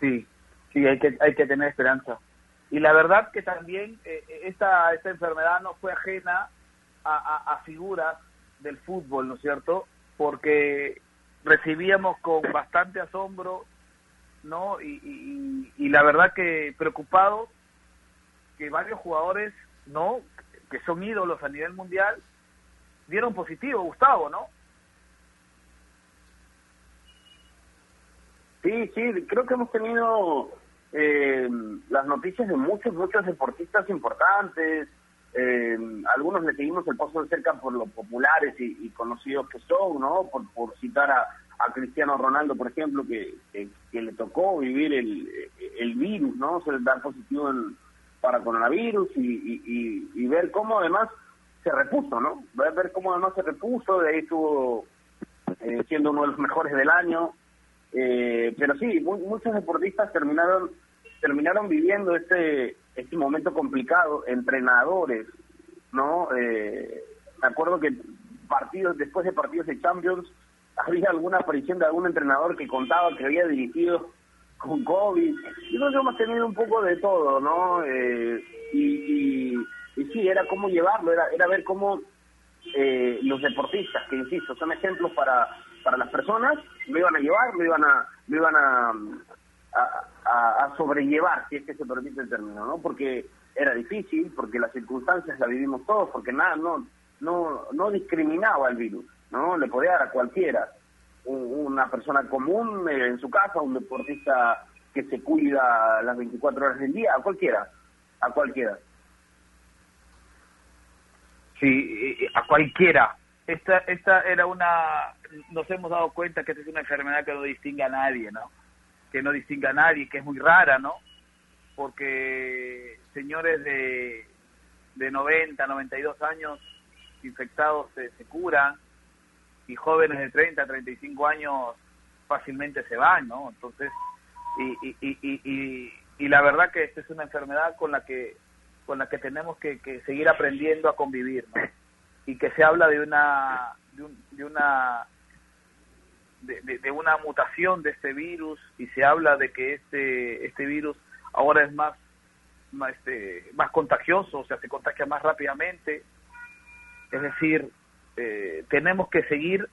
Sí, sí, hay que, hay que tener esperanza. Y la verdad que también eh, esta, esta enfermedad no fue ajena a, a, figuras del fútbol, ¿no es cierto? Porque recibíamos con bastante asombro, ¿no? Y, y, y la verdad que preocupado que varios jugadores, ¿no? Que son ídolos a nivel mundial, dieron positivo, Gustavo, ¿no? Sí, sí, creo que hemos tenido eh, las noticias de muchos, muchos deportistas importantes. Eh, algunos le seguimos el paso de cerca por lo populares y, conocidos que son, ¿no? Por, por citar a, a Cristiano Ronaldo, por ejemplo, que, que, le tocó vivir el, el virus, ¿no? Se dar positivo para coronavirus y, y, y, ver cómo además se repuso, ¿no? Ver cómo además se repuso, de ahí estuvo eh, siendo uno de los mejores del año. Eh, pero sí, muchos deportistas terminaron terminaron viviendo este este momento complicado, entrenadores, ¿no? Eh, me acuerdo que partidos después de partidos de Champions había alguna aparición de algún entrenador que contaba que había dirigido con COVID. Y nosotros hemos tenido un poco de todo, ¿no? Eh, y, sí, era cómo llevarlo, era, era ver cómo eh, los deportistas, que insisto, son ejemplos para, para las personas, lo iban a llevar, lo iban a, lo iban a, a, sobrellevar, si es que se permite el término, ¿no? Porque era difícil, porque las circunstancias la vivimos todos, porque nada, no, no, no discriminaba el virus, ¿no? Le podía dar a cualquiera, una persona común eh, en su casa, un deportista que se cuida las 24 horas del día, a cualquiera, a cualquiera. Sí, a cualquiera. Esta, esta era una, nos hemos dado cuenta que esta es una enfermedad que no distingue a nadie, ¿no? que no distinga a nadie, que es muy rara, ¿no? Porque señores de, de 90, 92 años infectados se, se curan y jóvenes de 30, 35 años fácilmente se van, ¿no? Entonces, y, y, y, y, y la verdad que esta es una enfermedad con la que con la que tenemos que, que seguir aprendiendo a convivir. Y que se habla de una de, de una de, una mutación de este virus y se habla de que este este virus ahora es más más, este, más contagioso, o sea, se contagia más rápidamente. Es decir, eh, tenemos que seguir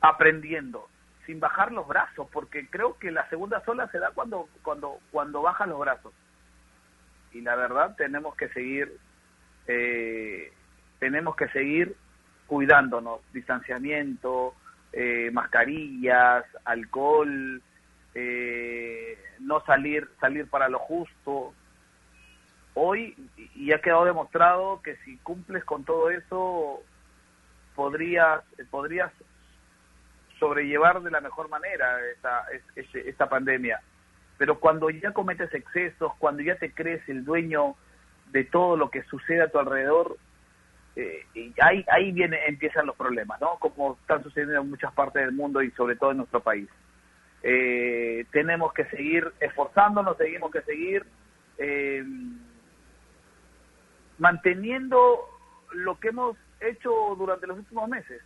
aprendiendo sin bajar los brazos, porque creo que la segunda sola se da cuando cuando cuando bajan los brazos. Y la verdad tenemos que seguir eh, tenemos que seguir cuidándonos, distanciamiento, eh, mascarillas, alcohol, eh, no salir, salir para lo justo. Hoy, y ha quedado demostrado que si cumples con todo eso, podrías, podrías sobrellevar de la mejor manera esta, esta pandemia. Pero cuando ya cometes excesos, cuando ya te crees el dueño de todo lo que sucede a tu alrededor, eh, ahí, ahí viene, empiezan los problemas, ¿no? Como están sucediendo en muchas partes del mundo y sobre todo en nuestro país. eh, tenemos que seguir esforzándonos, tenemos que seguir eh, manteniendo lo que hemos hecho durante los últimos meses,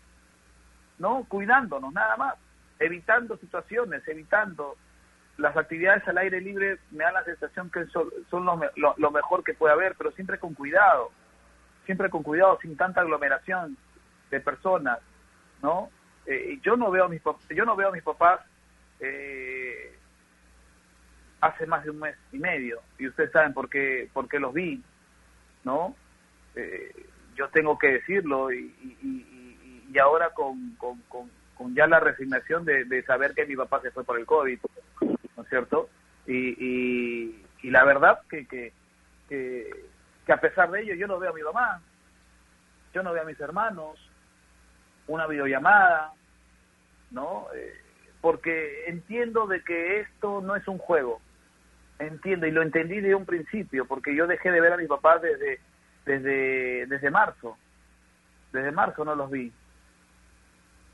¿no? Cuidándonos, nada más, evitando situaciones, evitando las actividades al aire libre, me da la sensación que son, son lo, lo, lo mejor que puede haber, pero siempre con cuidado, siempre con cuidado, sin tanta aglomeración de personas, ¿no? Eh, yo no veo a mis yo no veo a mis papás eh, hace más de un mes y medio y ustedes saben por qué por los vi, ¿no? Eh, yo tengo que decirlo y, y, y ahora con, con, con, ya la resignación de, de, saber que mi papá se fue por el COVID, ¿no es cierto? Y, y, la verdad que, que, que, que a pesar de ello yo no veo a mi mamá, yo no veo a mis hermanos, una videollamada, ¿no? Eh, porque entiendo de que esto no es un juego, entiendo, y lo entendí de un principio, porque yo dejé de ver a mis papás desde, desde, desde marzo, desde marzo no los vi,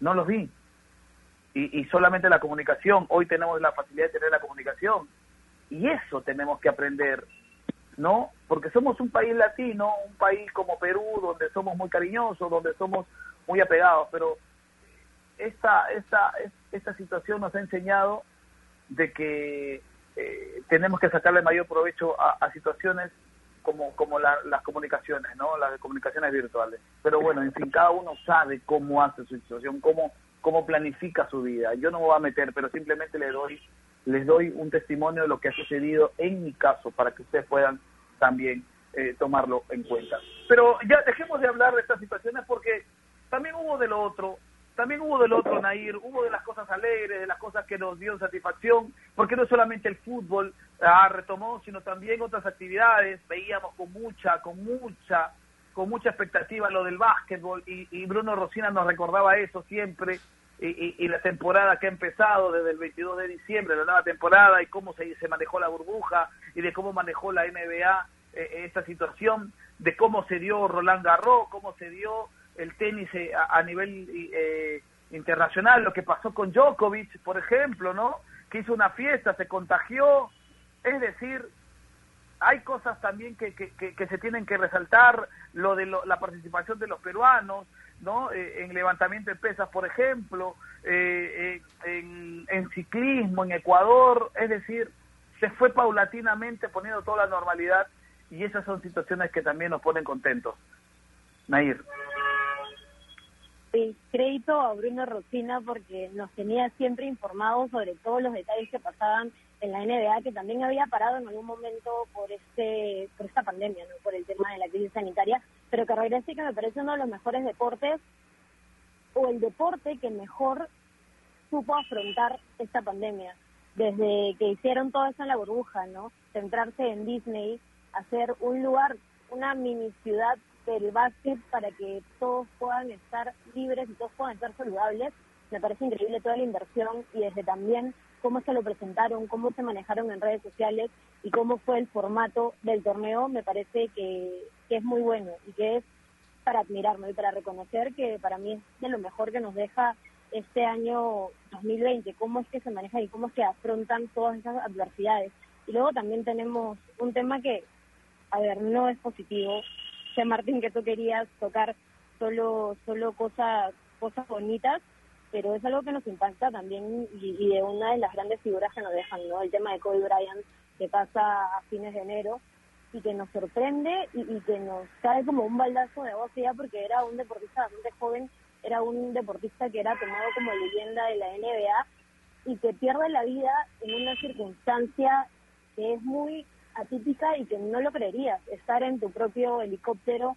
no los vi, y, y solamente la comunicación, hoy tenemos la facilidad de tener la comunicación, y eso tenemos que aprender, ¿no? Porque somos un país latino, un país como Perú, donde somos muy cariñosos, donde somos muy apegados, pero esta, esta, esta situación nos ha enseñado de que eh, tenemos que sacarle mayor provecho a, a situaciones como, como la, las comunicaciones, ¿no? Las comunicaciones virtuales. Pero bueno, en fin, cada uno sabe cómo hace su situación, cómo, cómo planifica su vida. Yo no me voy a meter, pero simplemente le doy, les doy un testimonio de lo que ha sucedido en mi caso para que ustedes puedan también eh, tomarlo en cuenta. Pero ya dejemos de hablar de estas situaciones porque también hubo de lo otro, también hubo del otro, Nair, hubo de las cosas alegres, de las cosas que nos dieron satisfacción, porque no solamente el fútbol ah, retomó, sino también otras actividades, veíamos con mucha, con mucha, con mucha expectativa lo del básquetbol, y, Bruno Rosina nos recordaba eso siempre, y, la temporada que ha empezado desde el 22 de diciembre, la nueva temporada, y cómo se, se manejó la burbuja, y de cómo manejó la NBA eh, esta situación, de cómo se dio Roland Garros, cómo se dio el tenis eh, a, a, nivel eh, internacional, lo que pasó con Djokovic, por ejemplo, ¿no? Que hizo una fiesta, se contagió, es decir, hay cosas también que, que, que, que se tienen que resaltar, lo de lo, la participación de los peruanos, ¿no? Eh, en levantamiento de pesas, por ejemplo, eh, eh, en, en ciclismo, en Ecuador, es decir, se fue paulatinamente poniendo toda la normalidad y esas son situaciones que también nos ponen contentos. Nair sí, crédito a Bruno Rosina porque nos tenía siempre informados sobre todos los detalles que pasaban en la NBA, que también había parado en algún momento por este por esta pandemia, no por el tema de la crisis sanitaria, pero que regrese que me parece uno de los mejores deportes o el deporte que mejor supo afrontar esta pandemia. Desde que hicieron todo eso en la burbuja, ¿no? Centrarse en Disney, hacer un lugar, una mini ciudad del básquet para que todos puedan estar libres y todos puedan estar saludables. Me parece increíble toda la inversión y desde también cómo se lo presentaron, cómo se manejaron en redes sociales y cómo fue el formato del torneo, me parece que, que es muy bueno y que es para admirarme y para reconocer que para mí es de lo mejor que nos deja este año 2020, cómo es que se maneja y cómo se afrontan todas esas adversidades. Y luego también tenemos un tema que, a ver, no es positivo, sé Martín que tú querías tocar solo solo cosas cosas bonitas pero es algo que nos impacta también y, de una de las grandes figuras que nos dejan no el tema de Kobe Bryant que pasa a fines de enero y que nos sorprende y, y que nos cae como un baldazo de agua fría porque era un deportista bastante joven era un deportista que era tomado como leyenda de la NBA y que pierde la vida en una circunstancia que es muy atípica y que no lo creerías, estar en tu propio helicóptero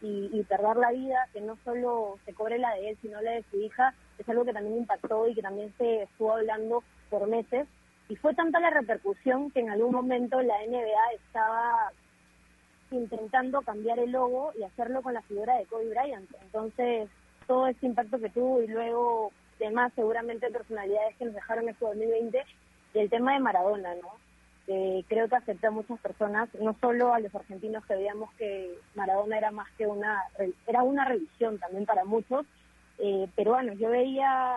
y, perder la vida, que no solo se cobre la de él, sino la de su hija, es algo que también impactó y que también se estuvo hablando por meses. Y fue tanta la repercusión que en algún momento la NBA estaba intentando cambiar el logo y hacerlo con la figura de Kobe Bryant. Entonces, todo ese impacto que tuvo y luego demás seguramente personalidades que nos dejaron este 2020 y el tema de Maradona, ¿no? Que creo que aceptó a muchas personas, no solo a los argentinos que veíamos que Maradona era más que una, era una religión también para muchos, eh, peruanos. Yo veía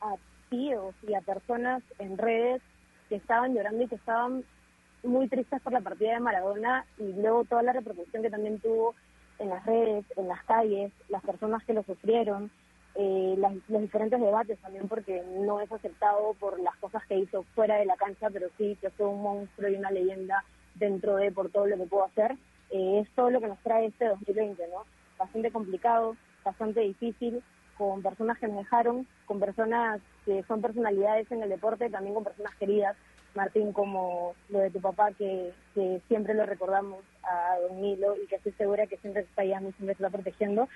a tíos y a personas en redes que estaban llorando y que estaban muy tristes por la partida de Maradona y luego toda la repercusión que también tuvo en las redes, en las calles, las personas que lo sufrieron, eh, los diferentes debates también porque no es aceptado por las cosas que hizo fuera de la cancha, pero sí que fue un monstruo y una leyenda dentro de por todo lo que pudo hacer. Eh, es todo lo que nos trae este 2020, ¿no? Bastante complicado, bastante difícil, con personas que nos dejaron, con personas que son personalidades en el deporte, también con personas queridas, Martín, como lo de tu papá, que, siempre lo recordamos a Don Milo y que estoy segura que siempre está ahí, siempre está protegiendo,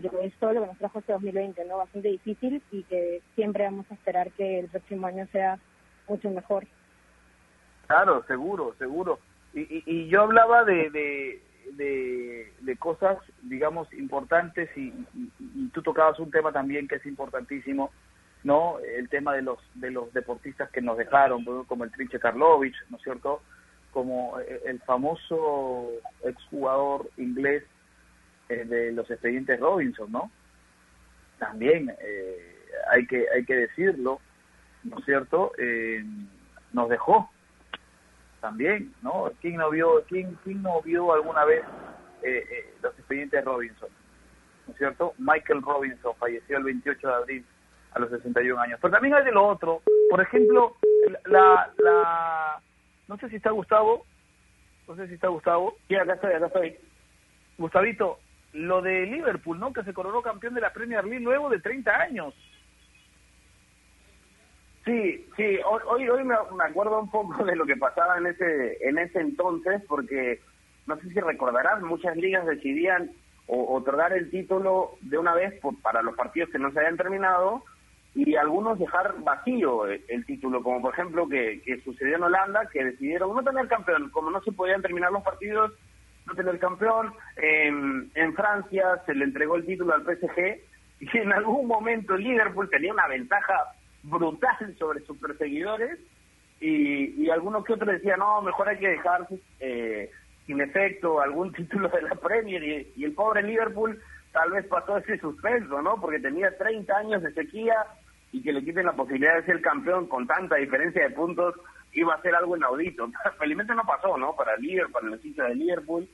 pero es todo lo que nos trajo este 2020, ¿no? Bastante difícil y que siempre vamos a esperar que el próximo año sea mucho mejor. Claro, seguro, seguro. Y, y, yo hablaba de, de, cosas, digamos, importantes y, y, tú tocabas un tema también que es importantísimo, ¿no? El tema de los de los deportistas que nos dejaron, como el Trinche Karlovich, ¿no es cierto? Como eh, el famoso exjugador inglés eh, de los expedientes Robinson, ¿no? También eh, hay que hay que decirlo, ¿no es cierto? Eh, nos dejó también, ¿no? ¿Quién no vio, quién, quién no vio alguna vez los expedientes Robinson? ¿No es cierto? Michael Robinson falleció el 28 de abril a los 61 años. Pero también hay de lo otro. Por ejemplo, la, la no sé si está Gustavo, no sé si está Gustavo. Sí, acá estoy, acá estoy. Gustavito, lo de Liverpool, ¿no? Que se coronó campeón de la Premier League luego de 30 años. Sí, sí, hoy, hoy me, acuerdo un poco de lo que pasaba en ese, en ese entonces, porque no sé si recordarás, muchas ligas decidían otorgar el título de una vez para los partidos que no se habían terminado y algunos dejar vacío el, título, como por ejemplo que, que sucedió en Holanda, que decidieron no tener campeón, como no se podían terminar los partidos, no tener campeón. En, en Francia se le entregó el título al PSG y en algún momento Liverpool tenía una ventaja brutal sobre sus perseguidores y, y algunos que otros decían, no, mejor hay que dejar eh, sin efecto algún título de la Premier y, el pobre Liverpool tal vez pasó ese suspenso, ¿no? Porque tenía 30 años de sequía y que le quiten la posibilidad de ser campeón con tanta diferencia de puntos iba a ser algo inaudito. Felizmente no pasó, ¿no? Para Liverpool, para el hinchas de Liverpool,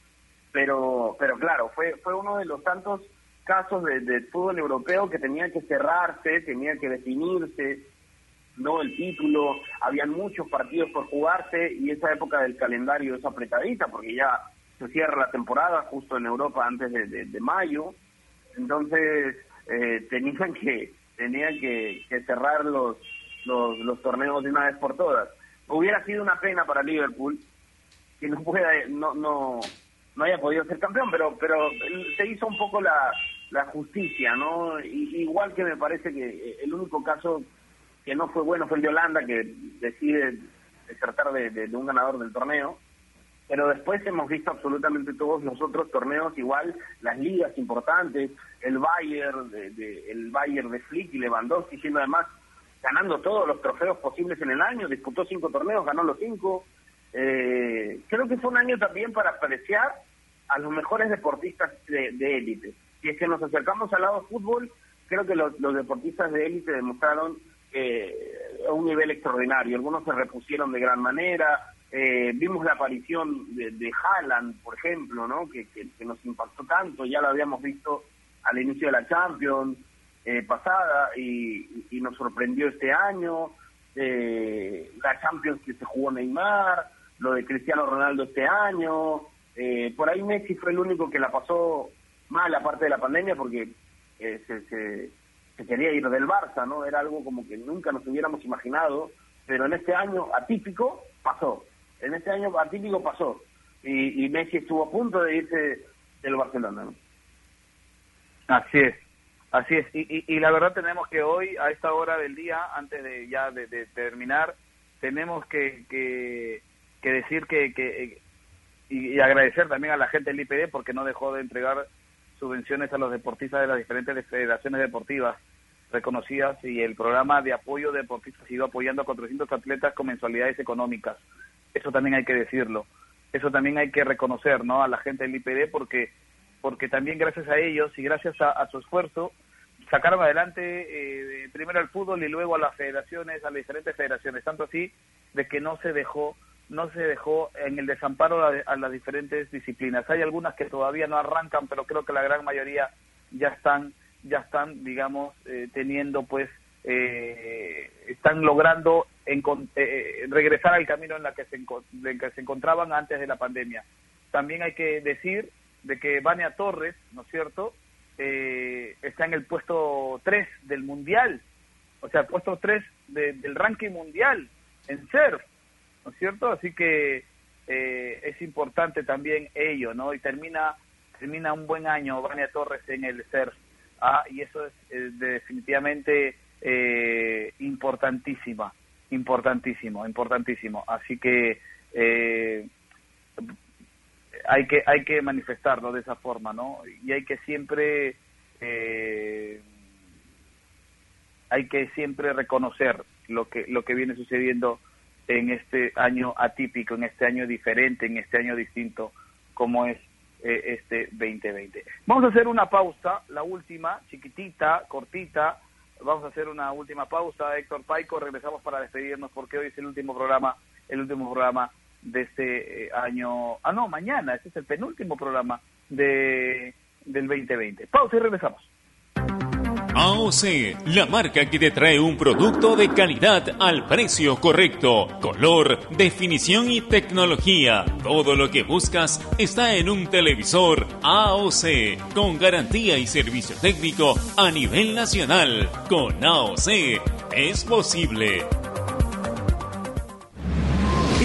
pero pero claro, fue fue uno de los tantos casos de, fútbol europeo que tenía que cerrarse, tenía que definirse, no el título, habían muchos partidos por jugarse y esa época del calendario es apretadita porque ya se cierra la temporada justo en Europa antes de, mayo, entonces eh, tenían que tenían que, que cerrar los, los, los torneos de una vez por todas hubiera sido una pena para Liverpool que no pueda no no no haya podido ser campeón pero pero se hizo un poco la, la justicia no igual que me parece que el único caso que no fue bueno fue el de Holanda que decide tratar de, de, un ganador del torneo. Pero después hemos visto absolutamente todos los otros torneos igual las ligas importantes el Bayern de, el Bayern de Flick y Lewandowski siendo además ganando todos los trofeos posibles en el año, disputó cinco torneos, ganó los cinco. Eh, creo que fue un año también para apreciar a los mejores deportistas de, élite. Si es que nos acercamos al lado fútbol, creo que los, deportistas de élite demostraron eh, un nivel extraordinario. Algunos se repusieron de gran manera. Eh, vimos la aparición de, de Haaland, por ejemplo, ¿no? Que, que, nos impactó tanto. Ya lo habíamos visto al inicio de la Champions. Eh, pasada y, y, nos sorprendió este año, eh, la Champions que se jugó Neymar, lo de Cristiano Ronaldo este año, eh, por ahí Messi fue el único que la pasó mal aparte de la pandemia porque se, se, se, quería ir del Barça, ¿no? Era algo como que nunca nos hubiéramos imaginado, pero en este año atípico pasó, en este año atípico pasó y, Messi estuvo a punto de irse del Barcelona. Así es. Así es, y, y, la verdad tenemos que hoy, a esta hora del día, antes de ya de, terminar, tenemos que, que, decir que, que y, agradecer también a la gente del IPD porque no dejó de entregar subvenciones a los deportistas de las diferentes federaciones deportivas reconocidas y el programa de apoyo de deportistas ido apoyando a 400 atletas con mensualidades económicas. Eso también hay que decirlo. Eso también hay que reconocer, ¿no? A la gente del IPD porque porque también gracias a ellos y gracias a, su esfuerzo sacaron adelante eh, primero al fútbol y luego a las federaciones, a las diferentes federaciones, tanto así de que no se dejó no se dejó en el desamparo a, a las diferentes disciplinas. Hay algunas que todavía no arrancan, pero creo que la gran mayoría ya están ya están digamos eh, teniendo pues eh, están logrando encon- eh, regresar al camino en la que se en que se encontraban antes de la pandemia. También hay que decir de que Vania Torres, ¿no es cierto?, eh, está en el puesto 3 del mundial, o sea, puesto 3 de- del ranking mundial en surf, ¿no es cierto? Así que eh, es importante también ello, ¿no? Y termina termina un buen año Vania Torres en el surf, ah, y eso es eh, definitivamente eh, importantísima, importantísimo, importantísimo. Así que eh, hay que hay que manifestarlo de esa forma, ¿no? Y hay que siempre eh, hay que siempre reconocer lo que lo que viene sucediendo en este año atípico, en este año diferente, en este año distinto, como es eh, este 2020. Vamos a hacer una pausa, la última, chiquitita, cortita. Vamos a hacer una última pausa, Héctor Paico. Regresamos para despedirnos porque hoy es el último programa, el último programa de este eh, año. Ah, no, mañana, este es el penúltimo programa de del 2020. Pausa y regresamos. AOC, la marca que te trae un producto de calidad al precio correcto. Color, definición y tecnología. Todo lo que buscas está en un televisor AOC, con garantía y servicio técnico a nivel nacional. Con AOC es posible.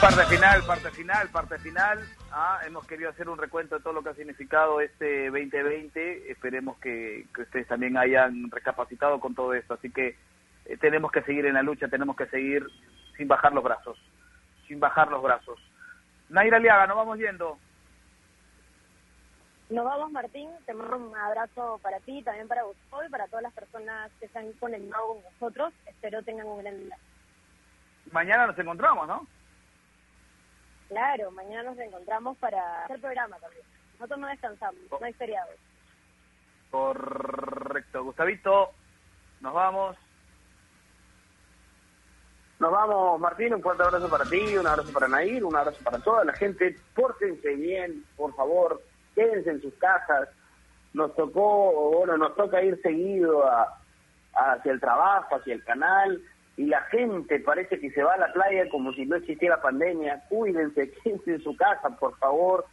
Parte final, parte final, parte final. Ah, hemos querido hacer un recuento de todo lo que ha significado este 2020. Esperemos que, que ustedes también hayan recapacitado con todo esto. Así que eh, tenemos que seguir en la lucha, tenemos que seguir sin bajar los brazos, sin bajar los brazos. Naira Liaga, nos vamos yendo. Nos vamos, Martín. Te mando un abrazo para ti, también para Gustavo y para todas las personas que se han conectado con nosotros. Espero tengan un gran día. Mañana nos encontramos, ¿no? Claro, mañana nos encontramos para hacer programa también. Nosotros no descansamos, no hay feriados. Correcto. Gustavito, nos vamos. Nos vamos, Martín, un fuerte abrazo para ti, un abrazo para Nair, un abrazo para toda la gente. Pórtense bien, por favor, quédense en sus casas. Nos tocó, bueno, nos toca ir seguido a, hacia el trabajo, hacia el canal, y la gente parece que se va a la playa como si no existiera pandemia. Cuídense, quédense en su casa, por favor.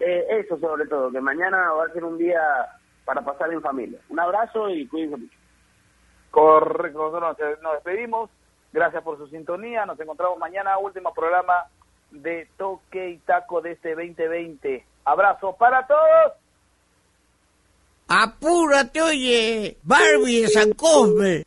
Eh, eso sobre todo, que mañana va a ser un día para pasar en familia. Un abrazo y cuídense mucho. Correcto, nosotros nos- nos despedimos. Gracias por su sintonía. Nos encontramos mañana, último programa de Toque y Taco de este 2020. Abrazo para todos. Apúrate, oye, Barbie de San Cosme.